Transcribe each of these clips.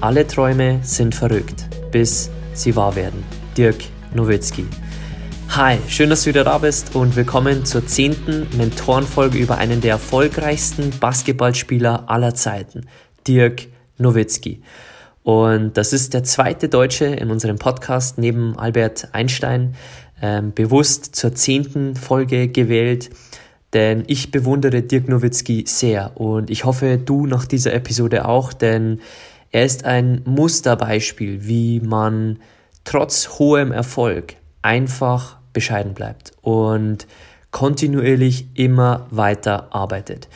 Alle Träume sind verrückt, bis sie wahr werden. Dirk Nowitzki. Hi, schön, dass du wieder da bist und willkommen zur zehnten Mentorenfolge über einen der erfolgreichsten Basketballspieler aller Zeiten, Dirk Nowitzki. Und das ist der zweite Deutsche in unserem Podcast neben Albert Einstein, ähm, bewusst zur zehnten Folge gewählt, denn ich bewundere Dirk Nowitzki sehr und ich hoffe, du nach dieser Episode auch, denn er ist ein Musterbeispiel, wie man trotz hohem Erfolg einfach bescheiden bleibt und kontinuierlich immer weiter arbeitet.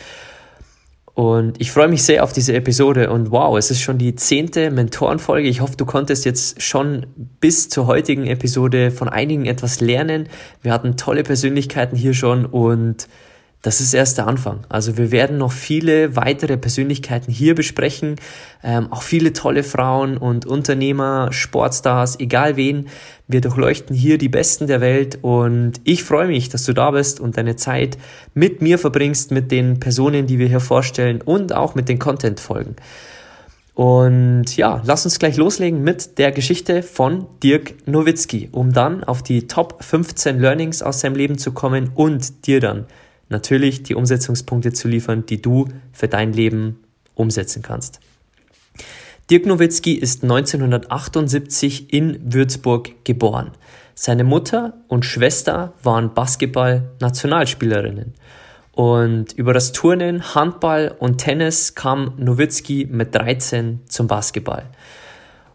Und ich freue mich sehr auf diese Episode und wow, es ist schon die zehnte Mentorenfolge. Ich hoffe, du konntest jetzt schon bis zur heutigen Episode von einigen etwas lernen. Wir hatten tolle Persönlichkeiten hier schon und das ist erst der Anfang. Also wir werden noch viele weitere Persönlichkeiten hier besprechen, ähm, auch viele tolle Frauen und Unternehmer, Sportstars, egal wen. Wir durchleuchten hier die Besten der Welt und ich freue mich, dass du da bist und deine Zeit mit mir verbringst, mit den Personen, die wir hier vorstellen und auch mit den Content-Folgen. Und ja, lass uns gleich loslegen mit der Geschichte von Dirk Nowitzki, um dann auf die Top 15 Learnings aus seinem Leben zu kommen und dir dann natürlich die Umsetzungspunkte zu liefern, die du für dein Leben umsetzen kannst. Dirk Nowitzki ist 1978 in Würzburg geboren. Seine Mutter und Schwester waren Basketball-Nationalspielerinnen. Und über das Turnen, Handball und Tennis kam Nowitzki mit 13 zum Basketball.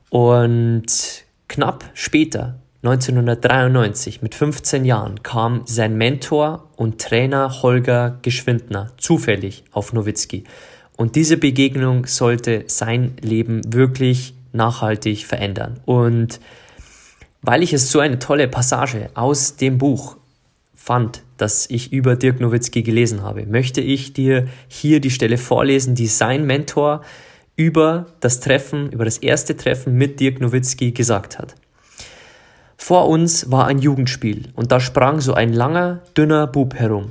Und knapp später 1993, mit 15 Jahren, kam sein Mentor und Trainer Holger Geschwindner zufällig auf Nowitzki. Und diese Begegnung sollte sein Leben wirklich nachhaltig verändern. Und weil ich es so eine tolle Passage aus dem Buch fand, das ich über Dirk Nowitzki gelesen habe, möchte ich dir hier die Stelle vorlesen, die sein Mentor über das Treffen, über das erste Treffen mit Dirk Nowitzki gesagt hat. Vor uns war ein Jugendspiel und da sprang so ein langer, dünner Bub herum.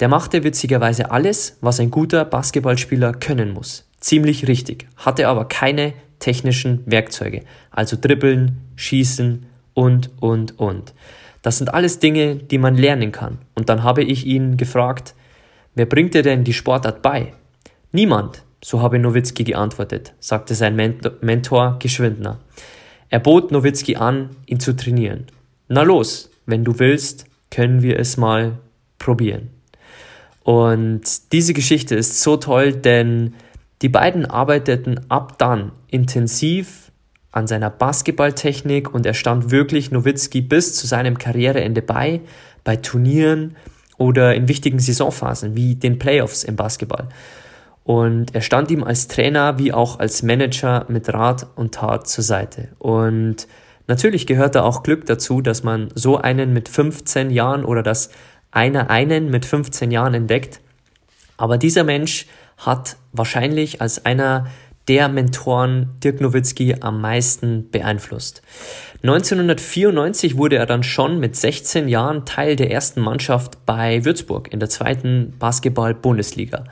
Der machte witzigerweise alles, was ein guter Basketballspieler können muss. Ziemlich richtig, hatte aber keine technischen Werkzeuge, also dribbeln, schießen und, und, und. Das sind alles Dinge, die man lernen kann. Und dann habe ich ihn gefragt, wer bringt dir denn die Sportart bei? Niemand, so habe Nowitzki geantwortet, sagte sein Mentor Geschwindner. Er bot Nowitzki an, ihn zu trainieren. Na los, wenn du willst, können wir es mal probieren. Und diese Geschichte ist so toll, denn die beiden arbeiteten ab dann intensiv an seiner Basketballtechnik und er stand wirklich Nowitzki bis zu seinem Karriereende bei, bei Turnieren oder in wichtigen Saisonphasen wie den Playoffs im Basketball. Und er stand ihm als Trainer wie auch als Manager mit Rat und Tat zur Seite. Und natürlich gehört da auch Glück dazu, dass man so einen mit 15 Jahren oder dass einer einen mit 15 Jahren entdeckt. Aber dieser Mensch hat wahrscheinlich als einer der Mentoren Dirk Nowitzki am meisten beeinflusst. 1994 wurde er dann schon mit 16 Jahren Teil der ersten Mannschaft bei Würzburg in der zweiten Basketball-Bundesliga.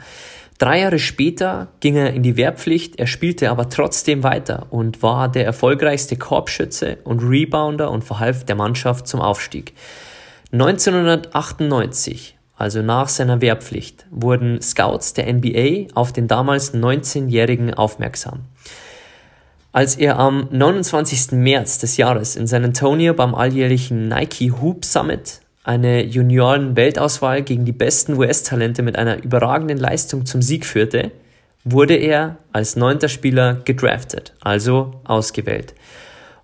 Drei Jahre später ging er in die Wehrpflicht, er spielte aber trotzdem weiter und war der erfolgreichste Korbschütze und Rebounder und verhalf der Mannschaft zum Aufstieg. 1998, also nach seiner Wehrpflicht, wurden Scouts der NBA auf den damals 19-Jährigen aufmerksam. Als er am 29. März des Jahres in San Antonio beim alljährlichen Nike Hoop Summit eine Junioren-Weltauswahl gegen die besten US-Talente mit einer überragenden Leistung zum Sieg führte, wurde er als neunter Spieler gedraftet, also ausgewählt.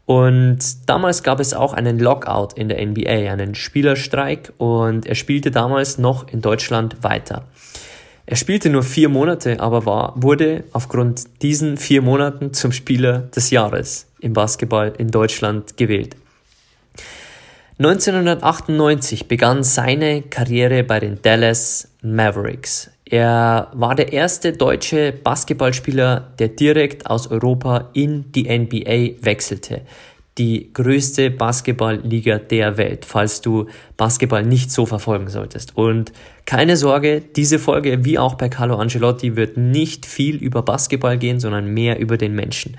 Und damals gab es auch einen Lockout in der NBA, einen Spielerstreik und er spielte damals noch in Deutschland weiter. Er spielte nur vier Monate, aber war, wurde aufgrund diesen vier Monaten zum Spieler des Jahres im Basketball in Deutschland gewählt. 1998 begann seine Karriere bei den Dallas Mavericks. Er war der erste deutsche Basketballspieler, der direkt aus Europa in die NBA wechselte. Die größte Basketballliga der Welt, falls du Basketball nicht so verfolgen solltest. Und keine Sorge, diese Folge, wie auch bei Carlo Ancelotti, wird nicht viel über Basketball gehen, sondern mehr über den Menschen.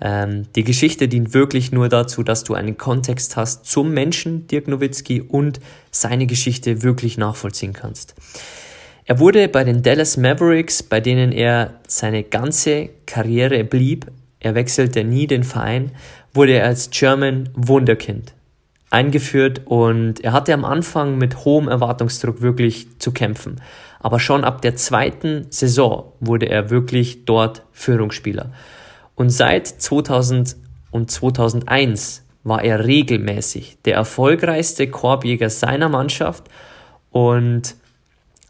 Ähm, die Geschichte dient wirklich nur dazu, dass du einen Kontext hast zum Menschen Dirk Nowitzki und seine Geschichte wirklich nachvollziehen kannst. Er wurde bei den Dallas Mavericks, bei denen er seine ganze Karriere blieb, er wechselte nie den Verein, wurde er als German Wunderkind eingeführt und er hatte am Anfang mit hohem Erwartungsdruck wirklich zu kämpfen. Aber schon ab der zweiten Saison wurde er wirklich dort Führungsspieler. Und seit 2000 und 2001 war er regelmäßig der erfolgreichste Korbjäger seiner Mannschaft und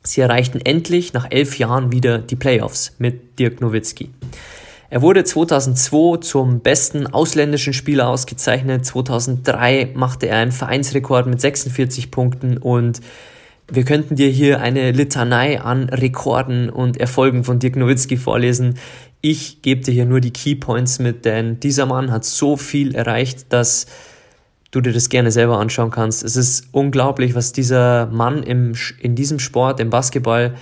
Sie erreichten endlich nach elf Jahren wieder die Playoffs mit Dirk Nowitzki. Er wurde 2002 zum besten ausländischen Spieler ausgezeichnet. 2003 machte er einen Vereinsrekord mit 46 Punkten und wir könnten dir hier eine Litanei an Rekorden und Erfolgen von Dirk Nowitzki vorlesen. Ich gebe dir hier nur die Key Points mit, denn dieser Mann hat so viel erreicht, dass du dir das gerne selber anschauen kannst. Es ist unglaublich, was dieser Mann im, in diesem Sport, im Basketball,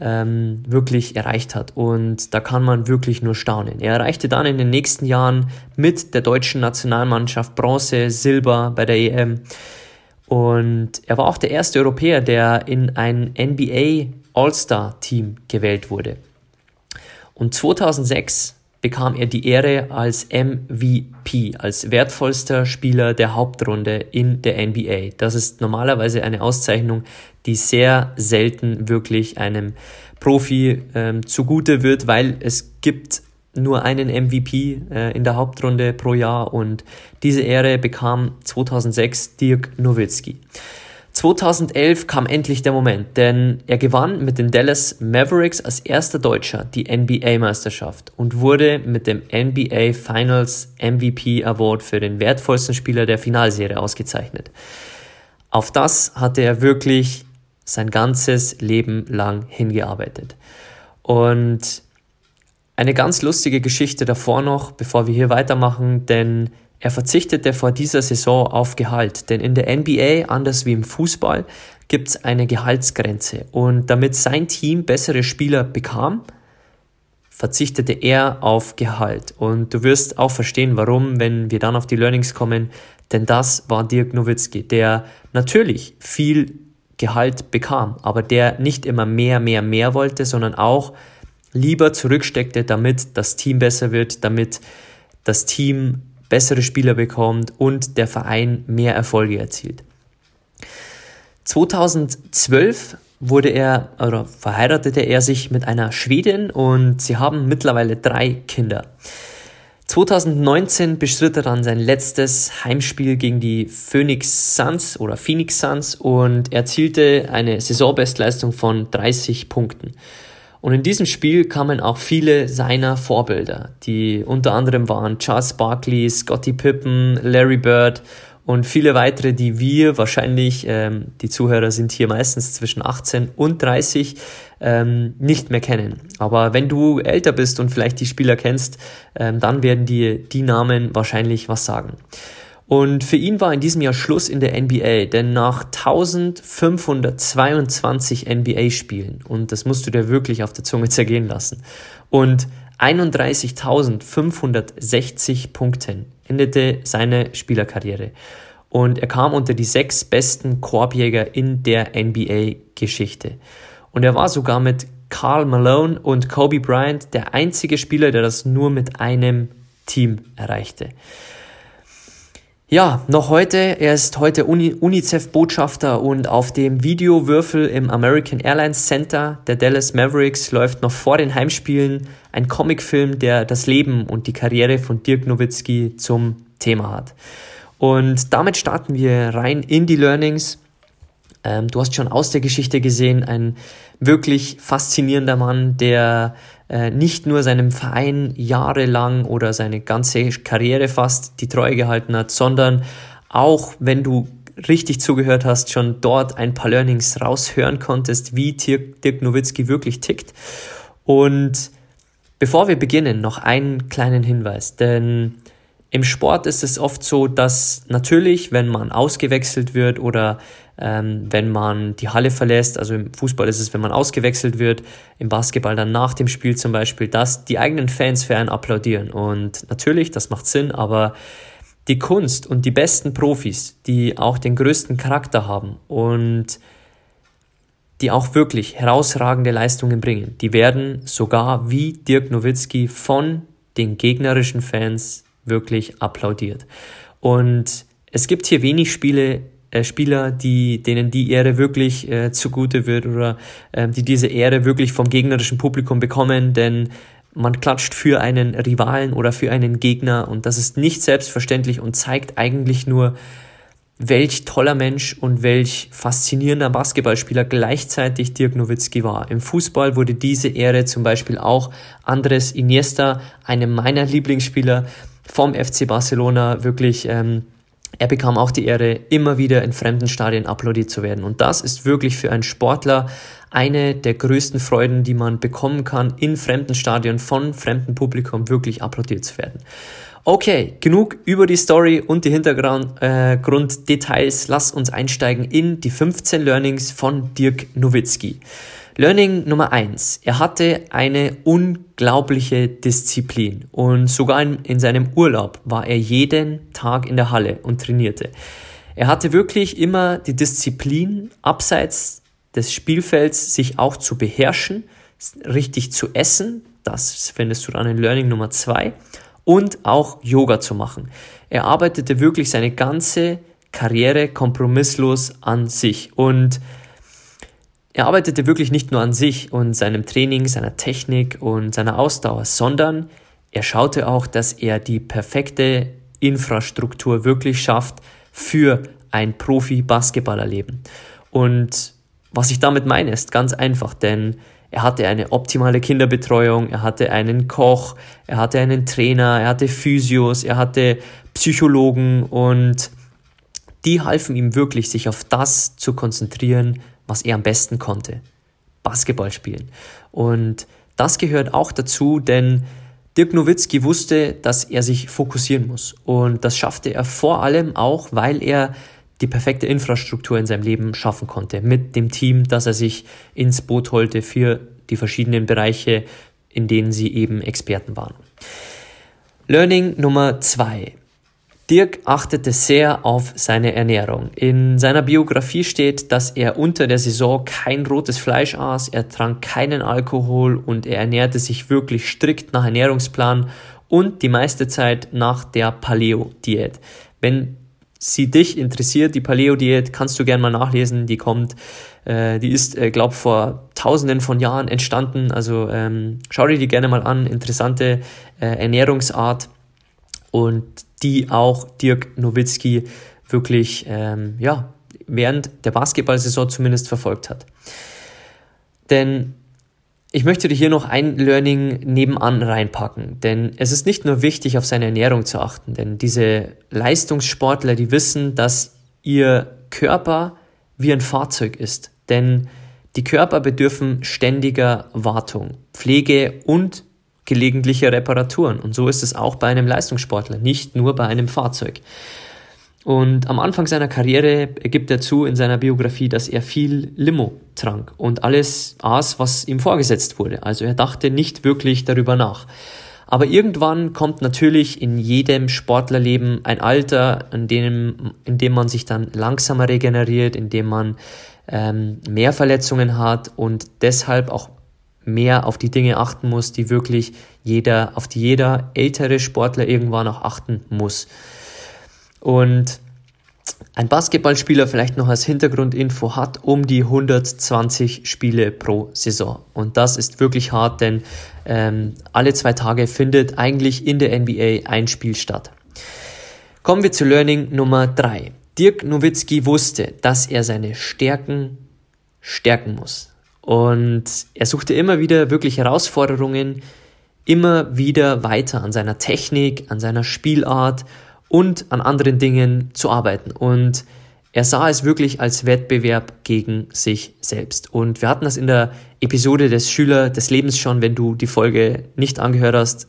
ähm, wirklich erreicht hat. Und da kann man wirklich nur staunen. Er erreichte dann in den nächsten Jahren mit der deutschen Nationalmannschaft Bronze, Silber bei der EM. Und er war auch der erste Europäer, der in ein NBA All-Star-Team gewählt wurde. Und 2006 bekam er die Ehre als MVP, als wertvollster Spieler der Hauptrunde in der NBA. Das ist normalerweise eine Auszeichnung, die sehr selten wirklich einem Profi ähm, zugute wird, weil es gibt nur einen MVP äh, in der Hauptrunde pro Jahr und diese Ehre bekam 2006 Dirk Nowitzki. 2011 kam endlich der Moment, denn er gewann mit den Dallas Mavericks als erster Deutscher die NBA-Meisterschaft und wurde mit dem NBA Finals MVP Award für den wertvollsten Spieler der Finalserie ausgezeichnet. Auf das hatte er wirklich sein ganzes Leben lang hingearbeitet. Und eine ganz lustige Geschichte davor noch, bevor wir hier weitermachen, denn er verzichtete vor dieser Saison auf Gehalt, denn in der NBA, anders wie im Fußball, gibt es eine Gehaltsgrenze. Und damit sein Team bessere Spieler bekam, verzichtete er auf Gehalt. Und du wirst auch verstehen, warum, wenn wir dann auf die Learnings kommen, denn das war Dirk Nowitzki, der natürlich viel Gehalt bekam, aber der nicht immer mehr, mehr, mehr wollte, sondern auch lieber zurücksteckte, damit das Team besser wird, damit das Team bessere Spieler bekommt und der Verein mehr Erfolge erzielt. 2012 wurde er oder verheiratete er sich mit einer Schwedin und sie haben mittlerweile drei Kinder. 2019 bestritt er dann sein letztes Heimspiel gegen die Phoenix Suns oder Phoenix Suns und erzielte eine Saisonbestleistung von 30 Punkten. Und in diesem Spiel kamen auch viele seiner Vorbilder, die unter anderem waren Charles Barkley, Scottie Pippen, Larry Bird und viele weitere, die wir wahrscheinlich, ähm, die Zuhörer sind hier meistens zwischen 18 und 30, ähm, nicht mehr kennen. Aber wenn du älter bist und vielleicht die Spieler kennst, ähm, dann werden dir die Namen wahrscheinlich was sagen. Und für ihn war in diesem Jahr Schluss in der NBA, denn nach 1522 NBA-Spielen, und das musst du dir wirklich auf der Zunge zergehen lassen, und 31.560 Punkten endete seine Spielerkarriere. Und er kam unter die sechs besten Korbjäger in der NBA-Geschichte. Und er war sogar mit Karl Malone und Kobe Bryant der einzige Spieler, der das nur mit einem Team erreichte. Ja, noch heute, er ist heute Uni UNICEF-Botschafter und auf dem Videowürfel im American Airlines Center der Dallas Mavericks läuft noch vor den Heimspielen ein Comicfilm, der das Leben und die Karriere von Dirk Nowitzki zum Thema hat. Und damit starten wir rein in die Learnings. Ähm, du hast schon aus der Geschichte gesehen, ein wirklich faszinierender Mann, der äh, nicht nur seinem Verein jahrelang oder seine ganze Karriere fast die Treue gehalten hat, sondern auch, wenn du richtig zugehört hast, schon dort ein paar Learnings raushören konntest, wie Dirk Nowitzki wirklich tickt. Und bevor wir beginnen, noch einen kleinen Hinweis, denn im Sport ist es oft so, dass natürlich, wenn man ausgewechselt wird oder ähm, wenn man die Halle verlässt, also im Fußball ist es, wenn man ausgewechselt wird, im Basketball dann nach dem Spiel zum Beispiel, dass die eigenen Fans für einen applaudieren. Und natürlich, das macht Sinn, aber die Kunst und die besten Profis, die auch den größten Charakter haben und die auch wirklich herausragende Leistungen bringen, die werden sogar wie Dirk Nowitzki von den gegnerischen Fans wirklich applaudiert. Und es gibt hier wenig Spiele, äh, Spieler, die, denen die Ehre wirklich äh, zugute wird oder äh, die diese Ehre wirklich vom gegnerischen Publikum bekommen, denn man klatscht für einen Rivalen oder für einen Gegner und das ist nicht selbstverständlich und zeigt eigentlich nur, welch toller Mensch und welch faszinierender Basketballspieler gleichzeitig Dirk Nowitzki war. Im Fußball wurde diese Ehre zum Beispiel auch Andres Iniesta, einem meiner Lieblingsspieler vom FC Barcelona, wirklich ähm, er bekam auch die Ehre, immer wieder in fremden Stadien applaudiert zu werden. Und das ist wirklich für einen Sportler eine der größten Freuden, die man bekommen kann, in fremden Stadien von fremdem Publikum wirklich applaudiert zu werden. Okay, genug über die Story und die Hintergrunddetails. Äh, Lass uns einsteigen in die 15 Learnings von Dirk Nowitzki. Learning Nummer eins: Er hatte eine unglaubliche Disziplin und sogar in, in seinem Urlaub war er jeden Tag in der Halle und trainierte. Er hatte wirklich immer die Disziplin, abseits des Spielfelds sich auch zu beherrschen, richtig zu essen. Das findest du dann in Learning Nummer zwei und auch Yoga zu machen. Er arbeitete wirklich seine ganze Karriere kompromisslos an sich und er arbeitete wirklich nicht nur an sich und seinem Training, seiner Technik und seiner Ausdauer, sondern er schaute auch, dass er die perfekte Infrastruktur wirklich schafft für ein Profi-Basketballerleben. Und was ich damit meine, ist ganz einfach, denn er hatte eine optimale Kinderbetreuung, er hatte einen Koch, er hatte einen Trainer, er hatte Physios, er hatte Psychologen und die halfen ihm wirklich, sich auf das zu konzentrieren, was er am besten konnte. Basketball spielen. Und das gehört auch dazu, denn Dirk Nowitzki wusste, dass er sich fokussieren muss. Und das schaffte er vor allem auch, weil er die perfekte Infrastruktur in seinem Leben schaffen konnte. Mit dem Team, das er sich ins Boot holte für die verschiedenen Bereiche, in denen sie eben Experten waren. Learning Nummer zwei. Dirk achtete sehr auf seine Ernährung. In seiner Biografie steht, dass er unter der Saison kein rotes Fleisch aß, er trank keinen Alkohol und er ernährte sich wirklich strikt nach Ernährungsplan und die meiste Zeit nach der Paleo-Diät. Wenn sie dich interessiert, die Paleo-Diät, kannst du gerne mal nachlesen. Die kommt, äh, die ist, äh, glaube vor Tausenden von Jahren entstanden. Also ähm, schau dir die gerne mal an. Interessante äh, Ernährungsart und die auch Dirk Nowitzki wirklich ähm, ja, während der Basketballsaison zumindest verfolgt hat. Denn ich möchte dir hier noch ein Learning nebenan reinpacken, denn es ist nicht nur wichtig, auf seine Ernährung zu achten, denn diese Leistungssportler, die wissen, dass ihr Körper wie ein Fahrzeug ist, denn die Körper bedürfen ständiger Wartung, Pflege und gelegentliche Reparaturen. Und so ist es auch bei einem Leistungssportler, nicht nur bei einem Fahrzeug. Und am Anfang seiner Karriere gibt er zu in seiner Biografie, dass er viel Limo trank und alles aß, was ihm vorgesetzt wurde. Also er dachte nicht wirklich darüber nach. Aber irgendwann kommt natürlich in jedem Sportlerleben ein Alter, in dem, in dem man sich dann langsamer regeneriert, in dem man ähm, mehr Verletzungen hat und deshalb auch mehr auf die Dinge achten muss, die wirklich jeder, auf die jeder ältere Sportler irgendwann auch achten muss. Und ein Basketballspieler vielleicht noch als Hintergrundinfo hat um die 120 Spiele pro Saison. Und das ist wirklich hart, denn ähm, alle zwei Tage findet eigentlich in der NBA ein Spiel statt. Kommen wir zu Learning Nummer 3. Dirk Nowitzki wusste, dass er seine Stärken stärken muss. Und er suchte immer wieder wirklich Herausforderungen, immer wieder weiter an seiner Technik, an seiner Spielart und an anderen Dingen zu arbeiten. Und er sah es wirklich als Wettbewerb gegen sich selbst. Und wir hatten das in der Episode des Schüler des Lebens schon, wenn du die Folge nicht angehört hast,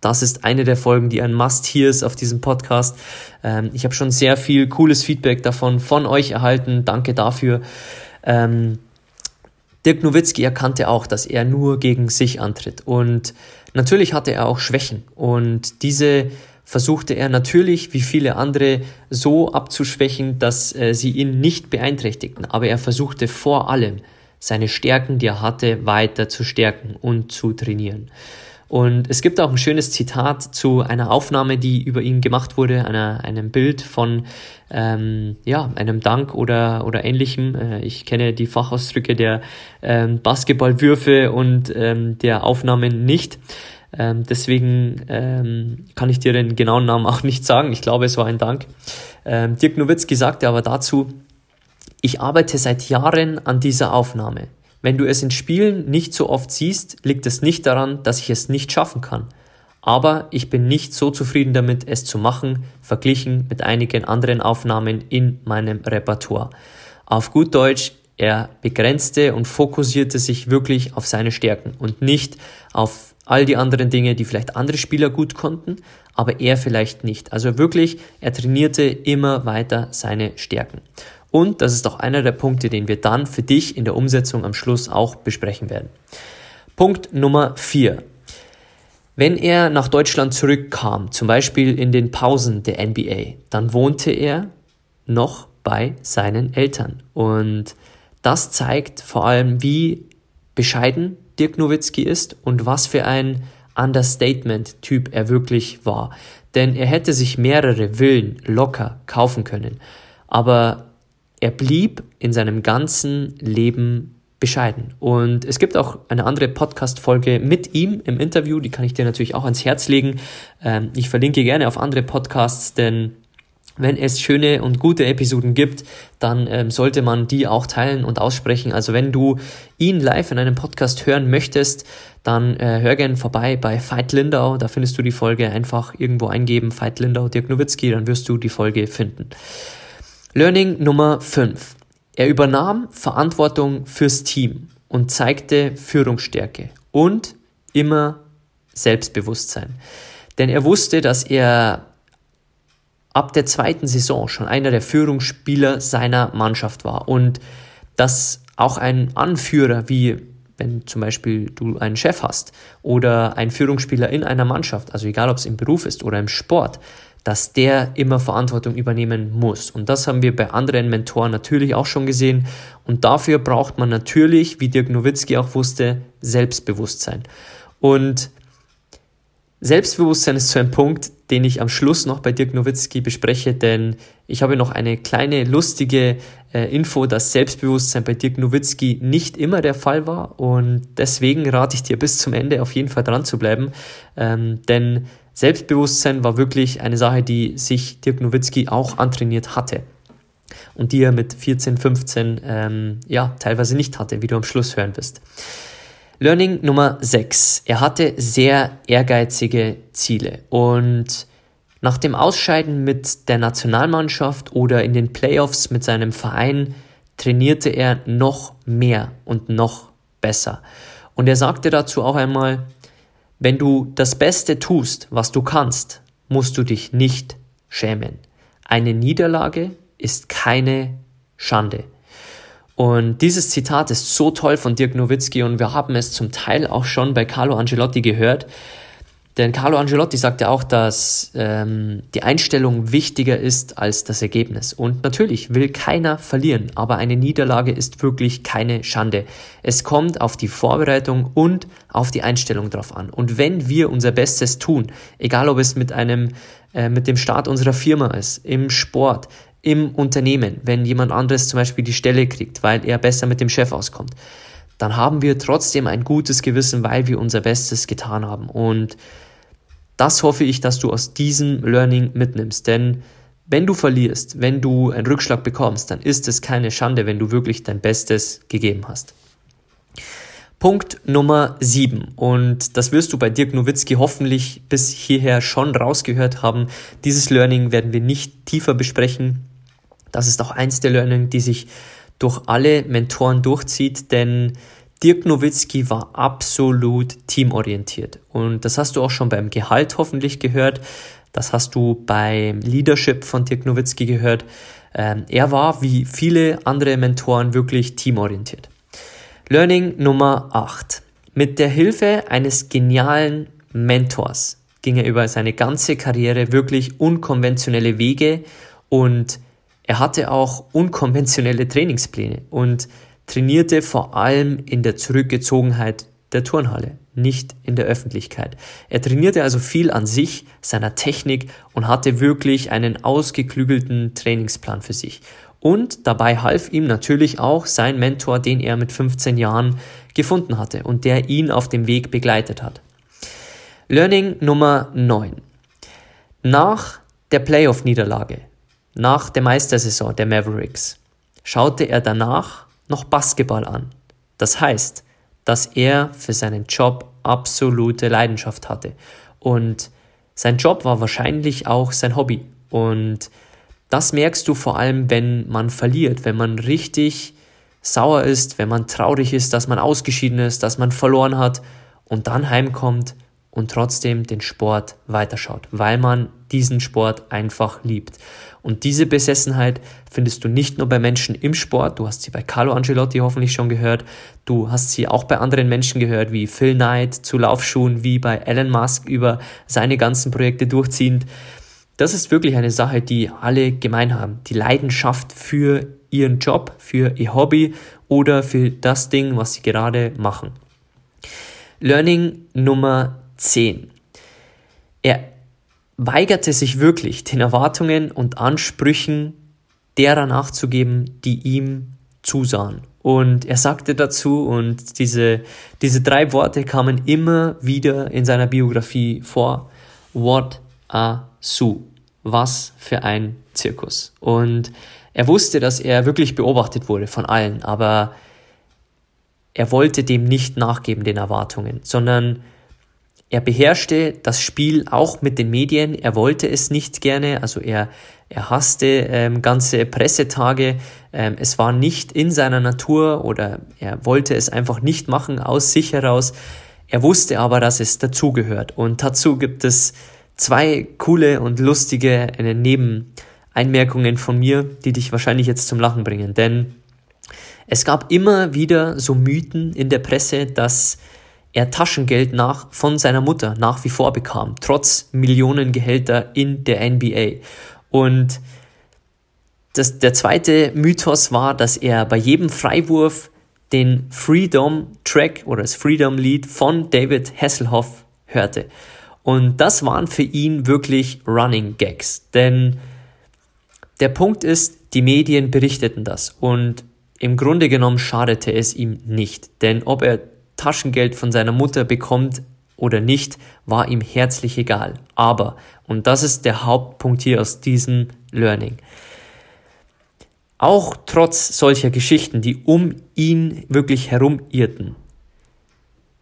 das ist eine der Folgen, die ein Must-Here ist auf diesem Podcast. Ähm, ich habe schon sehr viel cooles Feedback davon von euch erhalten. Danke dafür. Ähm, Dirk Nowitzki erkannte auch, dass er nur gegen sich antritt. Und natürlich hatte er auch Schwächen. Und diese versuchte er natürlich, wie viele andere, so abzuschwächen, dass äh, sie ihn nicht beeinträchtigten. Aber er versuchte vor allem, seine Stärken, die er hatte, weiter zu stärken und zu trainieren. Und es gibt auch ein schönes Zitat zu einer Aufnahme, die über ihn gemacht wurde, einer, einem Bild von ähm, ja, einem Dank oder, oder ähnlichem. Äh, ich kenne die Fachausdrücke der ähm, Basketballwürfe und ähm, der Aufnahmen nicht. Ähm, deswegen ähm, kann ich dir den genauen Namen auch nicht sagen. Ich glaube, es war ein Dank. Ähm, Dirk Nowitzki sagte aber dazu, ich arbeite seit Jahren an dieser Aufnahme. Wenn du es in Spielen nicht so oft siehst, liegt es nicht daran, dass ich es nicht schaffen kann. Aber ich bin nicht so zufrieden damit, es zu machen, verglichen mit einigen anderen Aufnahmen in meinem Repertoire. Auf gut Deutsch, er begrenzte und fokussierte sich wirklich auf seine Stärken und nicht auf all die anderen Dinge, die vielleicht andere Spieler gut konnten, aber er vielleicht nicht. Also wirklich, er trainierte immer weiter seine Stärken. Und das ist auch einer der Punkte, den wir dann für dich in der Umsetzung am Schluss auch besprechen werden. Punkt Nummer vier: Wenn er nach Deutschland zurückkam, zum Beispiel in den Pausen der NBA, dann wohnte er noch bei seinen Eltern. Und das zeigt vor allem, wie bescheiden Dirk Nowitzki ist und was für ein Understatement-Typ er wirklich war. Denn er hätte sich mehrere Villen locker kaufen können. Aber er blieb in seinem ganzen Leben bescheiden. Und es gibt auch eine andere Podcast-Folge mit ihm im Interview, die kann ich dir natürlich auch ans Herz legen. Ähm, ich verlinke gerne auf andere Podcasts, denn wenn es schöne und gute Episoden gibt, dann ähm, sollte man die auch teilen und aussprechen. Also wenn du ihn live in einem Podcast hören möchtest, dann äh, hör gerne vorbei bei Veit Lindau. Da findest du die Folge einfach irgendwo eingeben, Veit Lindau, Dirk Nowitzki, dann wirst du die Folge finden. Learning Nummer 5. Er übernahm Verantwortung fürs Team und zeigte Führungsstärke und immer Selbstbewusstsein. Denn er wusste, dass er ab der zweiten Saison schon einer der Führungsspieler seiner Mannschaft war und dass auch ein Anführer wie wenn zum Beispiel du einen Chef hast oder ein Führungsspieler in einer Mannschaft, also egal ob es im Beruf ist oder im Sport, dass der immer Verantwortung übernehmen muss. Und das haben wir bei anderen Mentoren natürlich auch schon gesehen. Und dafür braucht man natürlich, wie Dirk Nowitzki auch wusste, Selbstbewusstsein. Und Selbstbewusstsein ist so ein Punkt, den ich am Schluss noch bei Dirk Nowitzki bespreche, denn ich habe noch eine kleine lustige äh, Info, dass Selbstbewusstsein bei Dirk Nowitzki nicht immer der Fall war und deswegen rate ich dir bis zum Ende auf jeden Fall dran zu bleiben, ähm, denn Selbstbewusstsein war wirklich eine Sache, die sich Dirk Nowitzki auch antrainiert hatte und die er mit 14, 15 ähm, ja teilweise nicht hatte, wie du am Schluss hören wirst. Learning Nummer 6. Er hatte sehr ehrgeizige Ziele und nach dem Ausscheiden mit der Nationalmannschaft oder in den Playoffs mit seinem Verein trainierte er noch mehr und noch besser. Und er sagte dazu auch einmal, wenn du das Beste tust, was du kannst, musst du dich nicht schämen. Eine Niederlage ist keine Schande. Und dieses Zitat ist so toll von Dirk Nowitzki und wir haben es zum Teil auch schon bei Carlo Angelotti gehört. Denn Carlo Angelotti sagte auch, dass ähm, die Einstellung wichtiger ist als das Ergebnis. Und natürlich will keiner verlieren, aber eine Niederlage ist wirklich keine Schande. Es kommt auf die Vorbereitung und auf die Einstellung drauf an. Und wenn wir unser Bestes tun, egal ob es mit einem, äh, mit dem Start unserer Firma ist, im Sport, im Unternehmen, wenn jemand anderes zum Beispiel die Stelle kriegt, weil er besser mit dem Chef auskommt, dann haben wir trotzdem ein gutes Gewissen, weil wir unser Bestes getan haben. Und Das hoffe ich, dass du aus diesem Learning mitnimmst, denn wenn du verlierst, wenn du einen Rückschlag bekommst, dann ist es keine Schande, wenn du wirklich dein Bestes gegeben hast. Punkt Nummer 7. Und das wirst du bei Dirk Nowitzki hoffentlich bis hierher schon rausgehört haben. Dieses Learning werden wir nicht tiefer besprechen. Das ist auch eins der Learning, die sich durch alle Mentoren durchzieht, denn Dirk Nowitzki war absolut teamorientiert. Und das hast du auch schon beim Gehalt hoffentlich gehört. Das hast du beim Leadership von Dirk Nowitzki gehört. Ähm, er war wie viele andere Mentoren wirklich teamorientiert. Learning Nummer 8. Mit der Hilfe eines genialen Mentors ging er über seine ganze Karriere wirklich unkonventionelle Wege und er hatte auch unkonventionelle Trainingspläne und trainierte vor allem in der Zurückgezogenheit der Turnhalle, nicht in der Öffentlichkeit. Er trainierte also viel an sich, seiner Technik und hatte wirklich einen ausgeklügelten Trainingsplan für sich. Und dabei half ihm natürlich auch sein Mentor, den er mit 15 Jahren gefunden hatte und der ihn auf dem Weg begleitet hat. Learning Nummer 9. Nach der Playoff-Niederlage, nach der Meistersaison der Mavericks, schaute er danach noch Basketball an. Das heißt, dass er für seinen Job absolute Leidenschaft hatte. Und sein Job war wahrscheinlich auch sein Hobby. Und das merkst du vor allem, wenn man verliert, wenn man richtig sauer ist, wenn man traurig ist, dass man ausgeschieden ist, dass man verloren hat und dann heimkommt und trotzdem den Sport weiterschaut, weil man diesen Sport einfach liebt. Und diese Besessenheit findest du nicht nur bei Menschen im Sport, du hast sie bei Carlo Angelotti hoffentlich schon gehört, du hast sie auch bei anderen Menschen gehört, wie Phil Knight zu Laufschuhen, wie bei Elon Musk über seine ganzen Projekte durchziehend. Das ist wirklich eine Sache, die alle gemein haben. Die Leidenschaft für ihren Job, für ihr Hobby oder für das Ding, was sie gerade machen. Learning Nummer 10. Er weigerte sich wirklich, den Erwartungen und Ansprüchen derer nachzugeben, die ihm zusahen. Und er sagte dazu, und diese, diese drei Worte kamen immer wieder in seiner Biografie vor, What a Sue. Was für ein Zirkus. Und er wusste, dass er wirklich beobachtet wurde von allen, aber er wollte dem nicht nachgeben, den Erwartungen, sondern er beherrschte das Spiel auch mit den Medien. Er wollte es nicht gerne, also er, er hasste ähm, ganze Pressetage. Ähm, es war nicht in seiner Natur oder er wollte es einfach nicht machen aus sich heraus. Er wusste aber, dass es dazugehört. Und dazu gibt es zwei coole und lustige Nebeneinmerkungen von mir, die dich wahrscheinlich jetzt zum Lachen bringen. Denn es gab immer wieder so Mythen in der Presse, dass er Taschengeld nach von seiner Mutter nach wie vor bekam, trotz Millionengehälter in der NBA. Und das, der zweite Mythos war, dass er bei jedem Freiwurf den Freedom Track oder das Freedom Lied von David Hasselhoff hörte. Und das waren für ihn wirklich Running Gags. Denn der Punkt ist, die Medien berichteten das und im Grunde genommen schadete es ihm nicht. Denn ob er Taschengeld von seiner Mutter bekommt oder nicht, war ihm herzlich egal. Aber, und das ist der Hauptpunkt hier aus diesem Learning, auch trotz solcher Geschichten, die um ihn wirklich herum irrten,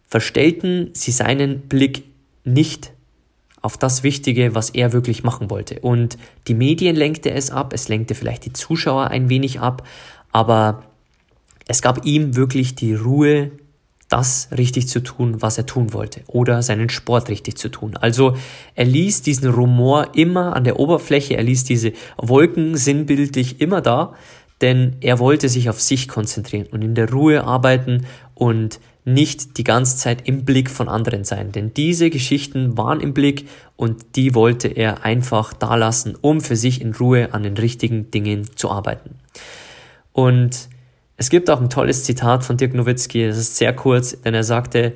verstellten sie seinen Blick nicht auf das Wichtige, was er wirklich machen wollte. Und die Medien lenkte es ab, es lenkte vielleicht die Zuschauer ein wenig ab, aber es gab ihm wirklich die Ruhe, das richtig zu tun, was er tun wollte oder seinen Sport richtig zu tun. Also er ließ diesen Rumor immer an der Oberfläche, er ließ diese Wolken sinnbildlich immer da, denn er wollte sich auf sich konzentrieren und in der Ruhe arbeiten und nicht die ganze Zeit im Blick von anderen sein. Denn diese Geschichten waren im Blick und die wollte er einfach da lassen, um für sich in Ruhe an den richtigen Dingen zu arbeiten. Und es gibt auch ein tolles Zitat von Dirk Nowitzki, das ist sehr kurz, denn er sagte,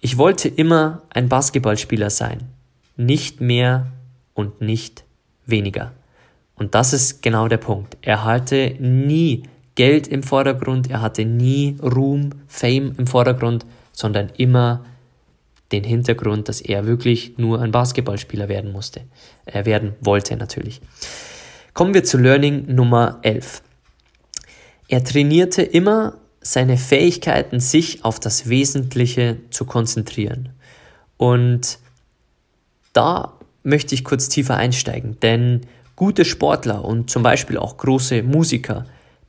ich wollte immer ein Basketballspieler sein, nicht mehr und nicht weniger. Und das ist genau der Punkt. Er hatte nie Geld im Vordergrund, er hatte nie Ruhm, Fame im Vordergrund, sondern immer den Hintergrund, dass er wirklich nur ein Basketballspieler werden musste. Er werden wollte natürlich. Kommen wir zu Learning Nummer 11. Er trainierte immer seine Fähigkeiten, sich auf das Wesentliche zu konzentrieren. Und da möchte ich kurz tiefer einsteigen, denn gute Sportler und zum Beispiel auch große Musiker,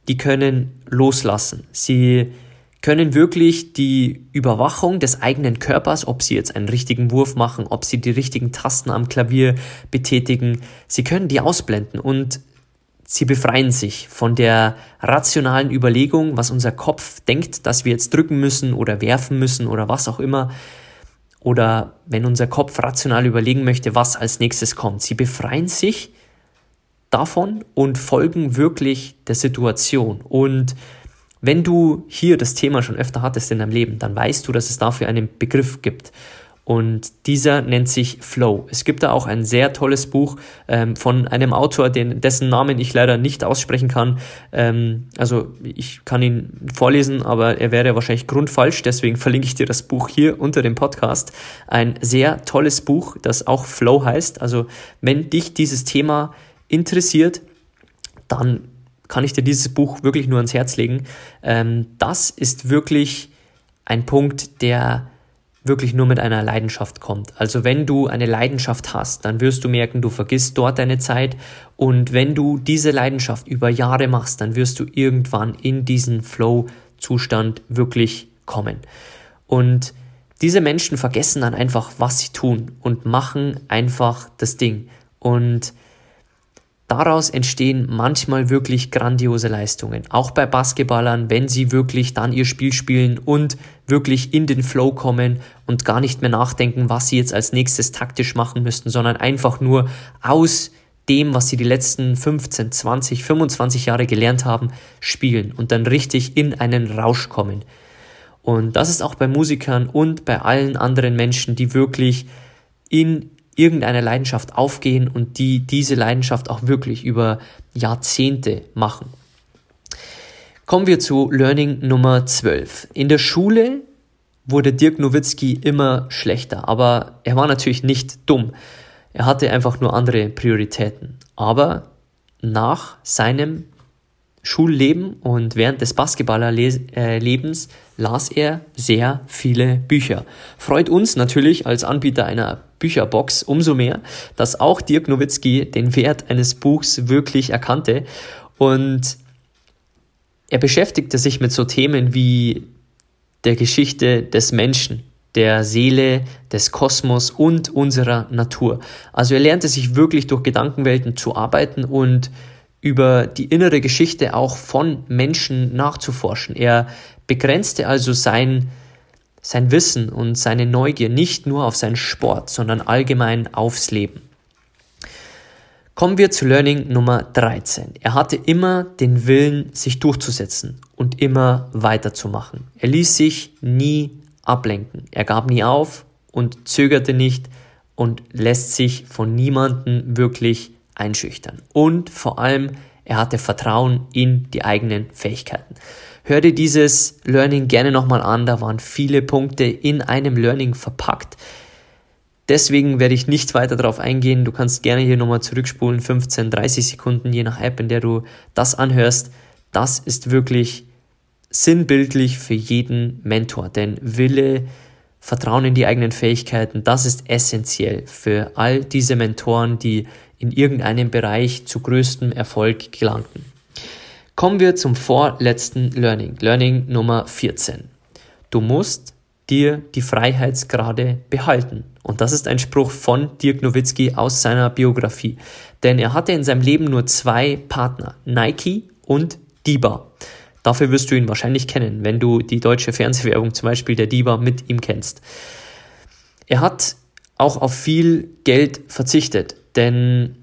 die können loslassen. Sie können wirklich die Überwachung des eigenen Körpers, ob sie jetzt einen richtigen Wurf machen, ob sie die richtigen Tasten am Klavier betätigen, sie können die ausblenden und sie befreien sich von der rationalen Überlegung, was unser Kopf denkt, dass wir jetzt drücken müssen oder werfen müssen oder was auch immer. Oder wenn unser Kopf rational überlegen möchte, was als nächstes kommt. Sie befreien sich davon und folgen wirklich der Situation. Und wenn du hier das Thema schon öfter hattest in deinem Leben, dann weißt du, dass es dafür einen Begriff gibt. Und dieser nennt sich Flow. Es gibt da auch ein sehr tolles Buch ähm, von einem Autor, den, dessen Namen ich leider nicht aussprechen kann. Ähm, also ich kann ihn vorlesen, aber er wäre wahrscheinlich grundfalsch. Deswegen verlinke ich dir das Buch hier unter dem Podcast. Ein sehr tolles Buch, das auch Flow heißt. Also wenn dich dieses Thema interessiert, dann kann ich dir dieses Buch wirklich nur ans Herz legen. Ähm, das ist wirklich ein Punkt, der wirklich nur mit einer Leidenschaft kommt. Also wenn du eine Leidenschaft hast, dann wirst du merken, du vergisst dort deine Zeit und wenn du diese Leidenschaft über Jahre machst, dann wirst du irgendwann in diesen Flow-Zustand wirklich kommen. Und diese Menschen vergessen dann einfach, was sie tun und machen einfach das Ding. Und Daraus entstehen manchmal wirklich grandiose Leistungen. Auch bei Basketballern, wenn sie wirklich dann ihr Spiel spielen und wirklich in den Flow kommen und gar nicht mehr nachdenken, was sie jetzt als nächstes taktisch machen müssten, sondern einfach nur aus dem, was sie die letzten 15, 20, 25 Jahre gelernt haben, spielen und dann richtig in einen Rausch kommen. Und das ist auch bei Musikern und bei allen anderen Menschen, die wirklich in irgendeine Leidenschaft aufgehen und die diese Leidenschaft auch wirklich über Jahrzehnte machen. Kommen wir zu Learning Nummer 12. In der Schule wurde Dirk Nowitzki immer schlechter, aber er war natürlich nicht dumm. Er hatte einfach nur andere Prioritäten. Aber nach seinem Schulleben und während des Basketballerlebens las er sehr viele Bücher. Freut uns natürlich als Anbieter einer Bücherbox umso mehr, dass auch Dirk Nowitzki den Wert eines Buchs wirklich erkannte und er beschäftigte sich mit so Themen wie der Geschichte des Menschen, der Seele, des Kosmos und unserer Natur. Also er lernte sich wirklich durch Gedankenwelten zu arbeiten und über die innere Geschichte auch von Menschen nachzuforschen. Er begrenzte also sein, sein Wissen und seine Neugier nicht nur auf seinen Sport, sondern allgemein aufs Leben. Kommen wir zu Learning Nummer 13. Er hatte immer den Willen, sich durchzusetzen und immer weiterzumachen. Er ließ sich nie ablenken. Er gab nie auf und zögerte nicht und lässt sich von niemandem wirklich einschüchtern. Und vor allem, er hatte Vertrauen in die eigenen Fähigkeiten. Hör dir dieses Learning gerne nochmal an, da waren viele Punkte in einem Learning verpackt. Deswegen werde ich nicht weiter darauf eingehen. Du kannst gerne hier nochmal zurückspulen, 15, 30 Sekunden, je nach App, in der du das anhörst. Das ist wirklich sinnbildlich für jeden Mentor, denn Wille, Vertrauen in die eigenen Fähigkeiten, das ist essentiell für all diese Mentoren, die in irgendeinem Bereich zu größtem Erfolg gelangten. Kommen wir zum vorletzten Learning, Learning Nummer 14. Du musst dir die Freiheitsgrade behalten. Und das ist ein Spruch von Dirk Nowitzki aus seiner Biografie. Denn er hatte in seinem Leben nur zwei Partner, Nike und Diba. Dafür wirst du ihn wahrscheinlich kennen, wenn du die deutsche Fernsehwerbung zum Beispiel der Diba mit ihm kennst. Er hat auch auf viel Geld verzichtet. Denn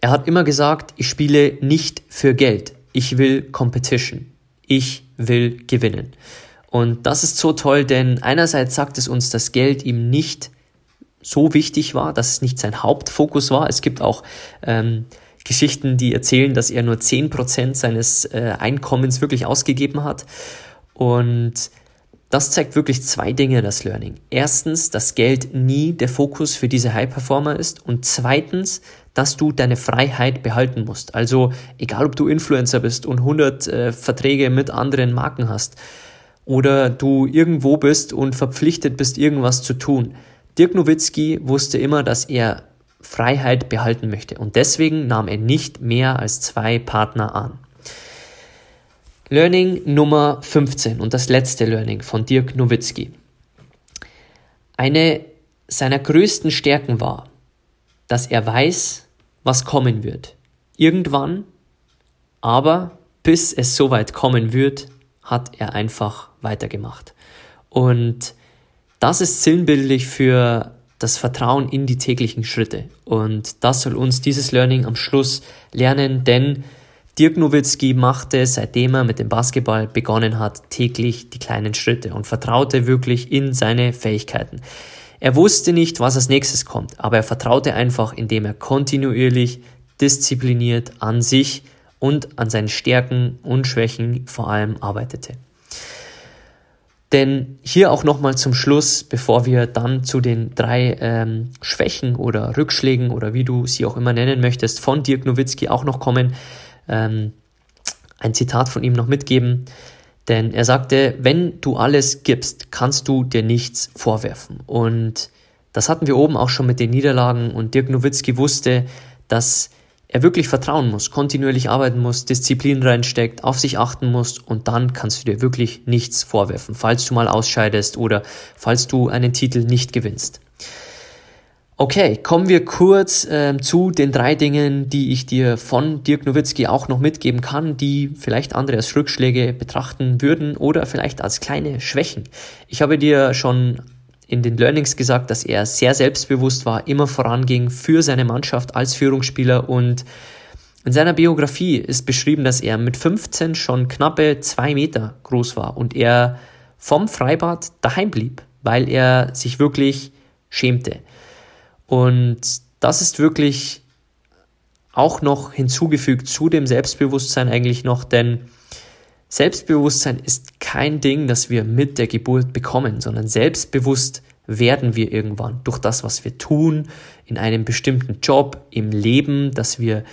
er hat immer gesagt, ich spiele nicht für Geld. Ich will Competition. Ich will gewinnen. Und das ist so toll, denn einerseits sagt es uns, dass Geld ihm nicht so wichtig war, dass es nicht sein Hauptfokus war. Es gibt auch ähm, Geschichten, die erzählen, dass er nur 10% seines äh, Einkommens wirklich ausgegeben hat. Und das zeigt wirklich zwei Dinge, das Learning. Erstens, dass Geld nie der Fokus für diese High-Performer ist. Und zweitens, dass du deine Freiheit behalten musst. Also egal, ob du Influencer bist und 100 äh, Verträge mit anderen Marken hast oder du irgendwo bist und verpflichtet bist, irgendwas zu tun. Dirk Nowitzki wusste immer, dass er Freiheit behalten möchte und deswegen nahm er nicht mehr als zwei Partner an. Learning Nummer 15 und das letzte Learning von Dirk Nowitzki. Eine seiner größten Stärken war, dass er weiß, was kommen wird. Irgendwann, aber bis es soweit kommen wird, hat er einfach weitergemacht. Und das ist sinnbildlich für das Vertrauen in die täglichen Schritte. Und das soll uns dieses Learning am Schluss lernen, denn Dirk Nowitzki machte, seitdem er mit dem Basketball begonnen hat, täglich die kleinen Schritte und vertraute wirklich in seine Fähigkeiten. Er wusste nicht, was als nächstes kommt, aber er vertraute einfach, indem er kontinuierlich, diszipliniert an sich und an seinen Stärken und Schwächen vor allem arbeitete. Denn hier auch nochmal zum Schluss, bevor wir dann zu den drei ähm, Schwächen oder Rückschlägen oder wie du sie auch immer nennen möchtest, von Dirk Nowitzki auch noch kommen, ähm, ein Zitat von ihm noch mitgeben. Denn er sagte, wenn du alles gibst, kannst du dir nichts vorwerfen. Und das hatten wir oben auch schon mit den Niederlagen und Dirk Nowitzki wusste, dass er wirklich vertrauen muss, kontinuierlich arbeiten muss, Disziplin reinsteckt, auf sich achten muss und dann kannst du dir wirklich nichts vorwerfen, falls du mal ausscheidest oder falls du einen Titel nicht gewinnst. Okay, kommen wir kurz äh, zu den drei Dingen, die ich dir von Dirk Nowitzki auch noch mitgeben kann, die vielleicht andere als Rückschläge betrachten würden oder vielleicht als kleine Schwächen. Ich habe dir schon in den Learnings gesagt, dass er sehr selbstbewusst war, immer voranging für seine Mannschaft als Führungsspieler und in seiner Biografie ist beschrieben, dass er mit 15 schon knappe zwei Meter groß war und er vom Freibad daheim blieb, weil er sich wirklich schämte. Und das ist wirklich auch noch hinzugefügt zu dem Selbstbewusstsein eigentlich noch, denn Selbstbewusstsein ist kein Ding, das wir mit der Geburt bekommen, sondern selbstbewusst werden wir irgendwann durch das, was wir tun, in einem bestimmten Job, im Leben, dass wir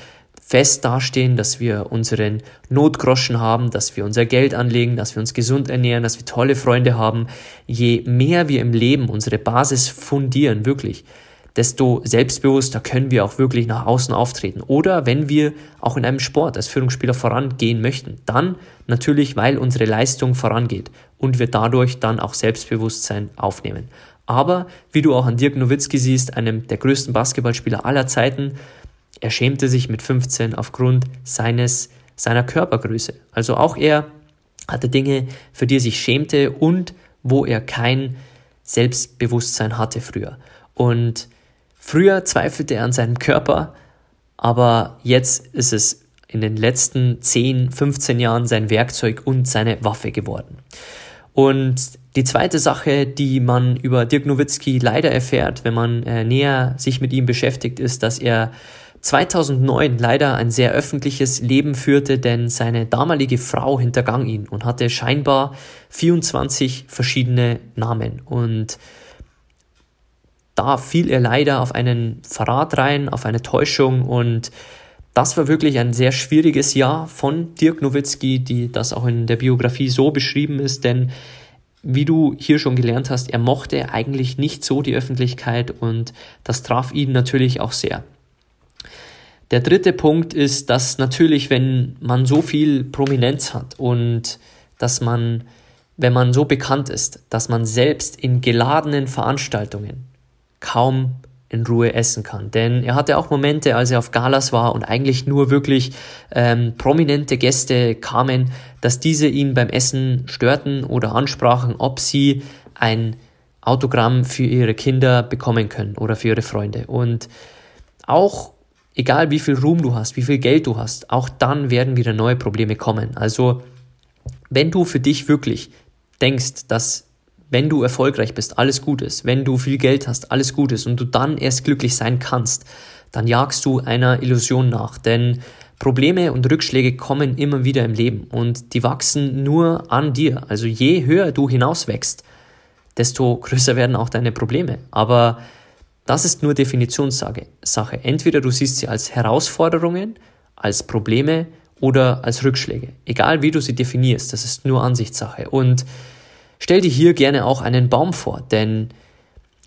fest dastehen, dass wir unseren Notgroschen haben, dass wir unser Geld anlegen, dass wir uns gesund ernähren, dass wir tolle Freunde haben. Je mehr wir im Leben unsere Basis fundieren, wirklich, desto selbstbewusster können wir auch wirklich nach außen auftreten. Oder wenn wir auch in einem Sport als Führungsspieler vorangehen möchten, dann natürlich, weil unsere Leistung vorangeht und wir dadurch dann auch Selbstbewusstsein aufnehmen. Aber wie du auch an Dirk Nowitzki siehst, einem der größten Basketballspieler aller Zeiten, er schämte sich mit 15 aufgrund seines, seiner Körpergröße. Also auch er hatte Dinge, für die er sich schämte und wo er kein Selbstbewusstsein hatte früher. Und Früher zweifelte er an seinem Körper, aber jetzt ist es in den letzten 10, 15 Jahren sein Werkzeug und seine Waffe geworden. Und die zweite Sache, die man über Dirk Nowitzki leider erfährt, wenn man äh, näher sich mit ihm beschäftigt, ist, dass er 2009 leider ein sehr öffentliches Leben führte, denn seine damalige Frau hintergang ihn und hatte scheinbar 24 verschiedene Namen. Und da fiel er leider auf einen Verrat rein, auf eine Täuschung und das war wirklich ein sehr schwieriges Jahr von Dirk Nowitzki, die das auch in der Biografie so beschrieben ist, denn wie du hier schon gelernt hast, er mochte eigentlich nicht so die Öffentlichkeit und das traf ihn natürlich auch sehr. Der dritte Punkt ist, dass natürlich, wenn man so viel Prominenz hat und dass man, wenn man so bekannt ist, dass man selbst in geladenen Veranstaltungen kaum in Ruhe essen kann. Denn er hatte auch Momente, als er auf Galas war und eigentlich nur wirklich ähm, prominente Gäste kamen, dass diese ihn beim Essen störten oder ansprachen, ob sie ein Autogramm für ihre Kinder bekommen können oder für ihre Freunde. Und auch egal wie viel Ruhm du hast, wie viel Geld du hast, auch dann werden wieder neue Probleme kommen. Also wenn du für dich wirklich denkst, dass wenn du erfolgreich bist, alles gut ist, wenn du viel Geld hast, alles gut ist und du dann erst glücklich sein kannst, dann jagst du einer Illusion nach. Denn Probleme und Rückschläge kommen immer wieder im Leben und die wachsen nur an dir. Also je höher du hinauswächst, desto größer werden auch deine Probleme. Aber das ist nur Definitionssache. Entweder du siehst sie als Herausforderungen, als Probleme oder als Rückschläge. Egal wie du sie definierst, das ist nur Ansichtssache. Und stell dir hier gerne auch einen Baum vor, denn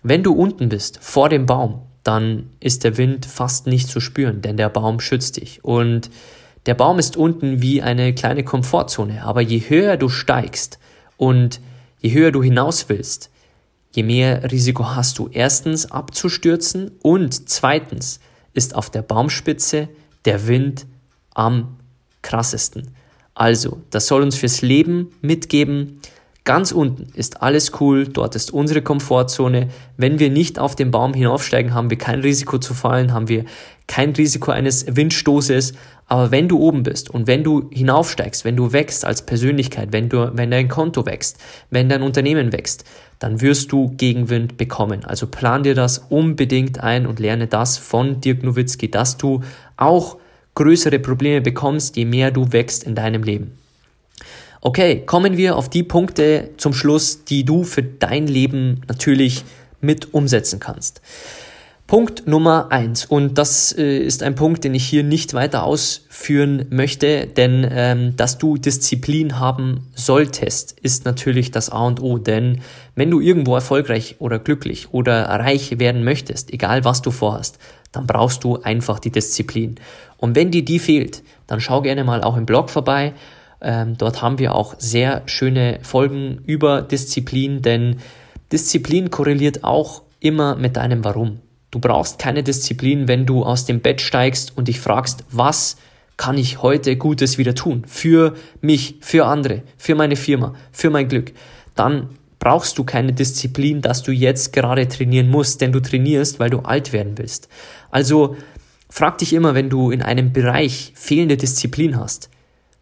wenn du unten bist, vor dem Baum, dann ist der Wind fast nicht zu spüren, denn der Baum schützt dich. Und der Baum ist unten wie eine kleine Komfortzone, aber je höher du steigst und je höher du hinaus willst, je mehr Risiko hast du erstens abzustürzen und zweitens ist auf der Baumspitze der Wind am krassesten. Also, das soll uns fürs Leben mitgeben, Ganz unten ist alles cool, dort ist unsere Komfortzone. Wenn wir nicht auf den Baum hinaufsteigen, haben wir kein Risiko zu fallen, haben wir kein Risiko eines Windstoßes. Aber wenn du oben bist und wenn du hinaufsteigst, wenn du wächst als Persönlichkeit, wenn, du, wenn dein Konto wächst, wenn dein Unternehmen wächst, dann wirst du Gegenwind bekommen. Also plan dir das unbedingt ein und lerne das von Dirk Nowitzki, dass du auch größere Probleme bekommst, je mehr du wächst in deinem Leben. Okay, kommen wir auf die Punkte zum Schluss, die du für dein Leben natürlich mit umsetzen kannst. Punkt Nummer eins und das äh, ist ein Punkt, den ich hier nicht weiter ausführen möchte, denn ähm, dass du Disziplin haben solltest, ist natürlich das A und O, denn wenn du irgendwo erfolgreich oder glücklich oder reich werden möchtest, egal was du vorhast, dann brauchst du einfach die Disziplin. Und wenn dir die fehlt, dann schau gerne mal auch im Blog vorbei ähm, dort haben wir auch sehr schöne Folgen über Disziplin, denn Disziplin korreliert auch immer mit deinem Warum. Du brauchst keine Disziplin, wenn du aus dem Bett steigst und dich fragst, was kann ich heute Gutes wieder tun? Für mich, für andere, für meine Firma, für mein Glück. Dann brauchst du keine Disziplin, dass du jetzt gerade trainieren musst, denn du trainierst, weil du alt werden willst. Also frag dich immer, wenn du in einem Bereich fehlende Disziplin hast,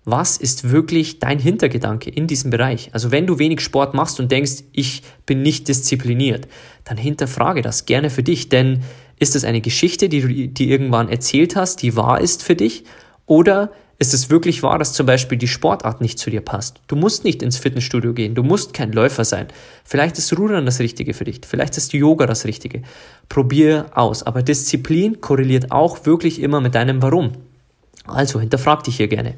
was ist wirklich dein Hintergedanke in diesem Bereich? Also wenn du wenig Sport machst und denkst, ich bin nicht diszipliniert, dann hinterfrage das gerne für dich, denn ist es eine Geschichte, die du dir irgendwann erzählt hast, die wahr ist für dich? Oder ist es wirklich wahr, dass zum Beispiel die Sportart nicht zu dir passt? Du musst nicht ins Fitnessstudio gehen, du musst kein Läufer sein. Vielleicht ist Rudern das Richtige für dich, vielleicht ist Yoga das Richtige. Probier aus. Aber Disziplin korreliert auch wirklich immer mit deinem Warum. Also hinterfrag dich hier gerne.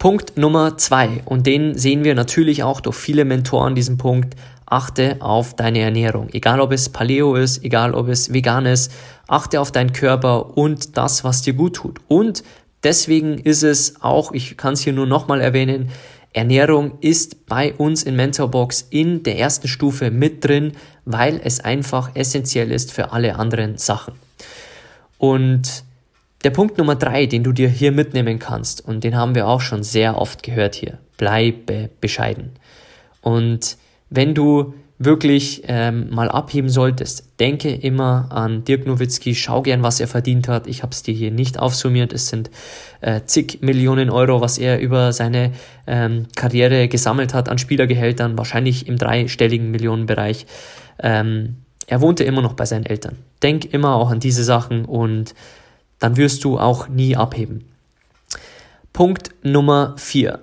Punkt Nummer zwei, und den sehen wir natürlich auch durch viele Mentoren, diesen Punkt, achte auf deine Ernährung. Egal ob es Paleo ist, egal ob es vegan ist, achte auf deinen Körper und das, was dir gut tut. Und deswegen ist es auch, ich kann es hier nur nochmal erwähnen, Ernährung ist bei uns in Mentorbox in der ersten Stufe mit drin, weil es einfach essentiell ist für alle anderen Sachen. Und der Punkt Nummer drei, den du dir hier mitnehmen kannst, und den haben wir auch schon sehr oft gehört hier, bleibe bescheiden. Und wenn du wirklich ähm, mal abheben solltest, denke immer an Dirk Nowitzki, schau gern, was er verdient hat. Ich habe es dir hier nicht aufsummiert. Es sind äh, zig Millionen Euro, was er über seine ähm, Karriere gesammelt hat an Spielergehältern, wahrscheinlich im dreistelligen Millionenbereich. Ähm, er wohnte immer noch bei seinen Eltern. Denk immer auch an diese Sachen und dann wirst du auch nie abheben. Punkt Nummer vier: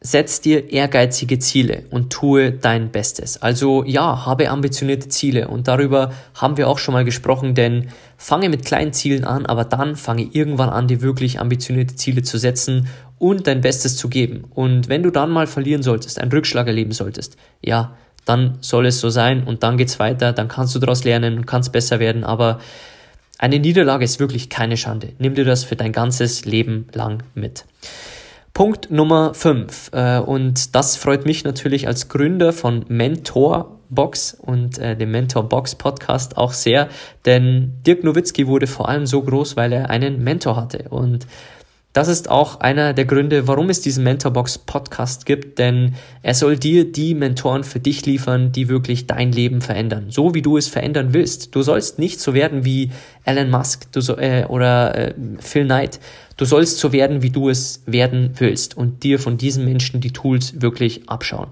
Setz dir ehrgeizige Ziele und tue dein Bestes. Also ja, habe ambitionierte Ziele und darüber haben wir auch schon mal gesprochen, denn fange mit kleinen Zielen an, aber dann fange irgendwann an, dir wirklich ambitionierte Ziele zu setzen und dein Bestes zu geben. Und wenn du dann mal verlieren solltest, einen Rückschlag erleben solltest, ja, dann soll es so sein und dann geht's weiter, dann kannst du daraus lernen und kannst besser werden, aber eine Niederlage ist wirklich keine Schande. Nimm dir das für dein ganzes Leben lang mit. Punkt Nummer 5. Äh, und das freut mich natürlich als Gründer von Mentorbox und äh, dem Mentorbox Podcast auch sehr, denn Dirk Nowitzki wurde vor allem so groß, weil er einen Mentor hatte. Und das ist auch einer der Gründe, warum es diesen Mentorbox Podcast gibt, denn er soll dir die Mentoren für dich liefern, die wirklich dein Leben verändern, so wie du es verändern willst. Du sollst nicht so werden wie Elon Musk du so, äh, oder äh, Phil Knight. Du sollst so werden, wie du es werden willst und dir von diesen Menschen die Tools wirklich abschauen.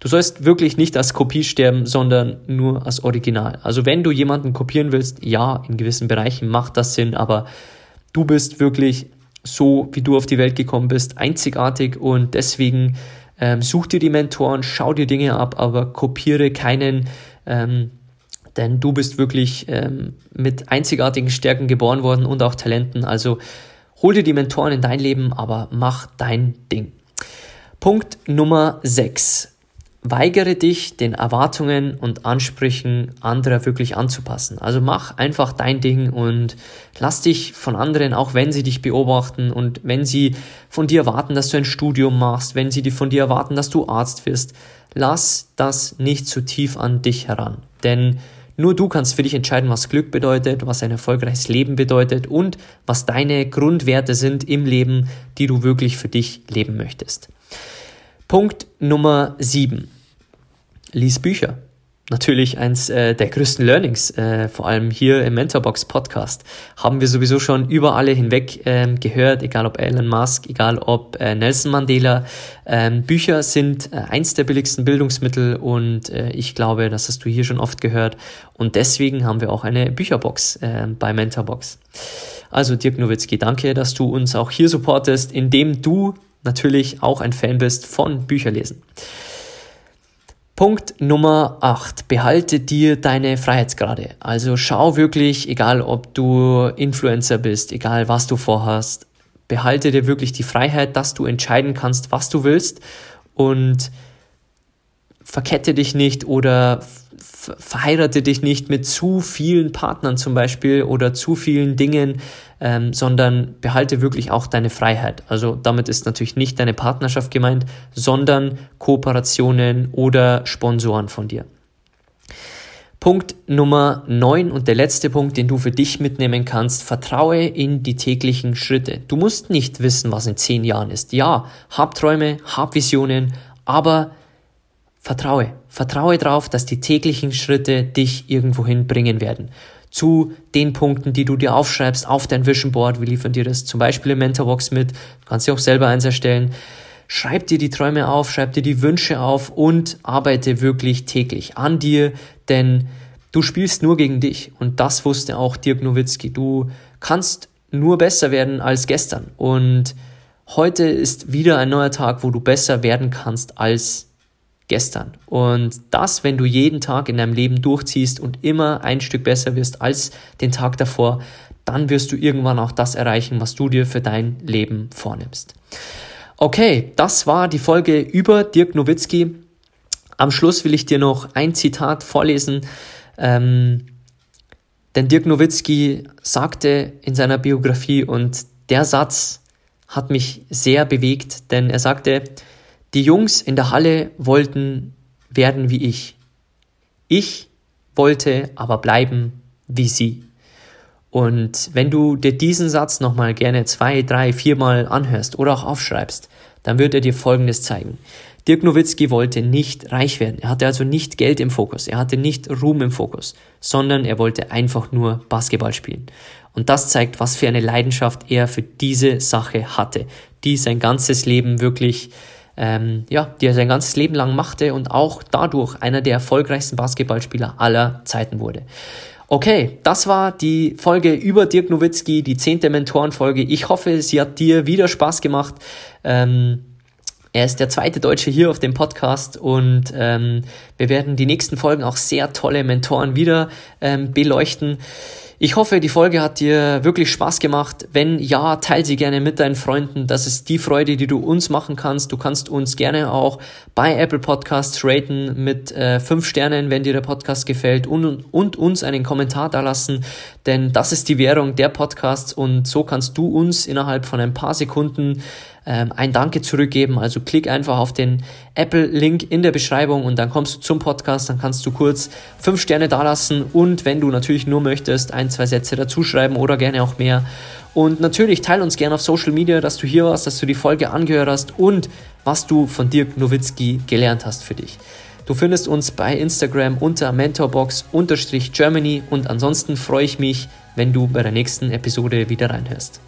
Du sollst wirklich nicht als Kopie sterben, sondern nur als Original. Also wenn du jemanden kopieren willst, ja, in gewissen Bereichen macht das Sinn, aber du bist wirklich so wie du auf die Welt gekommen bist, einzigartig und deswegen ähm, such dir die Mentoren, schau dir Dinge ab, aber kopiere keinen, ähm, denn du bist wirklich ähm, mit einzigartigen Stärken geboren worden und auch Talenten. Also hol dir die Mentoren in dein Leben, aber mach dein Ding. Punkt Nummer 6. Weigere dich, den Erwartungen und Ansprüchen anderer wirklich anzupassen. Also mach einfach dein Ding und lass dich von anderen, auch wenn sie dich beobachten und wenn sie von dir erwarten, dass du ein Studium machst, wenn sie von dir erwarten, dass du Arzt wirst, lass das nicht zu tief an dich heran. Denn nur du kannst für dich entscheiden, was Glück bedeutet, was ein erfolgreiches Leben bedeutet und was deine Grundwerte sind im Leben, die du wirklich für dich leben möchtest. Punkt Nummer 7 lies Bücher. Natürlich eins äh, der größten Learnings, äh, vor allem hier im Mentorbox Podcast, haben wir sowieso schon über alle hinweg äh, gehört, egal ob Elon Musk, egal ob äh, Nelson Mandela. Ähm, Bücher sind äh, eins der billigsten Bildungsmittel und äh, ich glaube, das hast du hier schon oft gehört. Und deswegen haben wir auch eine Bücherbox äh, bei Mentorbox. Also Dirk Nowitzki, danke, dass du uns auch hier supportest, indem du natürlich auch ein Fan bist von Bücherlesen. Punkt Nummer 8. Behalte dir deine Freiheitsgrade. Also schau wirklich, egal ob du Influencer bist, egal was du vorhast, behalte dir wirklich die Freiheit, dass du entscheiden kannst, was du willst und verkette dich nicht oder verheirate dich nicht mit zu vielen Partnern zum Beispiel oder zu vielen Dingen, ähm, sondern behalte wirklich auch deine Freiheit. Also damit ist natürlich nicht deine Partnerschaft gemeint, sondern Kooperationen oder Sponsoren von dir. Punkt Nummer 9 und der letzte Punkt, den du für dich mitnehmen kannst, vertraue in die täglichen Schritte. Du musst nicht wissen, was in zehn Jahren ist. Ja, hab Träume, hab Visionen, aber vertraue. Vertraue darauf, dass die täglichen Schritte dich irgendwohin bringen werden zu den Punkten, die du dir aufschreibst auf dein Vision Board. Wir liefern dir das zum Beispiel im Mentorbox mit. Du kannst dir auch selber eins erstellen. Schreib dir die Träume auf, schreib dir die Wünsche auf und arbeite wirklich täglich an dir, denn du spielst nur gegen dich. Und das wusste auch Dirk Nowitzki. Du kannst nur besser werden als gestern. Und heute ist wieder ein neuer Tag, wo du besser werden kannst als gestern. Und das, wenn du jeden Tag in deinem Leben durchziehst und immer ein Stück besser wirst als den Tag davor, dann wirst du irgendwann auch das erreichen, was du dir für dein Leben vornimmst. Okay, das war die Folge über Dirk Nowitzki. Am Schluss will ich dir noch ein Zitat vorlesen. Ähm, denn Dirk Nowitzki sagte in seiner Biografie und der Satz hat mich sehr bewegt, denn er sagte, die Jungs in der Halle wollten werden wie ich. Ich wollte aber bleiben wie sie. Und wenn du dir diesen Satz nochmal gerne zwei, drei, viermal anhörst oder auch aufschreibst, dann wird er dir Folgendes zeigen. Dirk Nowitzki wollte nicht reich werden. Er hatte also nicht Geld im Fokus. Er hatte nicht Ruhm im Fokus, sondern er wollte einfach nur Basketball spielen. Und das zeigt, was für eine Leidenschaft er für diese Sache hatte, die sein ganzes Leben wirklich ähm, ja, die er sein ganzes Leben lang machte und auch dadurch einer der erfolgreichsten Basketballspieler aller Zeiten wurde. Okay, das war die Folge über Dirk Nowitzki, die zehnte Mentorenfolge. Ich hoffe, sie hat dir wieder Spaß gemacht. Ähm, er ist der zweite Deutsche hier auf dem Podcast und ähm, wir werden die nächsten Folgen auch sehr tolle Mentoren wieder ähm, beleuchten. Ich hoffe, die Folge hat dir wirklich Spaß gemacht. Wenn ja, teile sie gerne mit deinen Freunden. Das ist die Freude, die du uns machen kannst. Du kannst uns gerne auch bei Apple Podcasts raten mit äh, fünf Sternen, wenn dir der Podcast gefällt und, und uns einen Kommentar da lassen, denn das ist die Währung der Podcasts und so kannst du uns innerhalb von ein paar Sekunden ähm, ein Danke zurückgeben. Also klick einfach auf den Apple-Link in der Beschreibung und dann kommst du zum Podcast, dann kannst du kurz fünf Sterne dalassen und wenn du natürlich nur möchtest, ein, zwei Sätze dazuschreiben oder gerne auch mehr. Und natürlich teile uns gerne auf Social Media, dass du hier warst, dass du die Folge angehört hast und was du von Dirk Nowitzki gelernt hast für dich. Du findest uns bei Instagram unter mentorbox-germany und ansonsten freue ich mich, wenn du bei der nächsten Episode wieder reinhörst.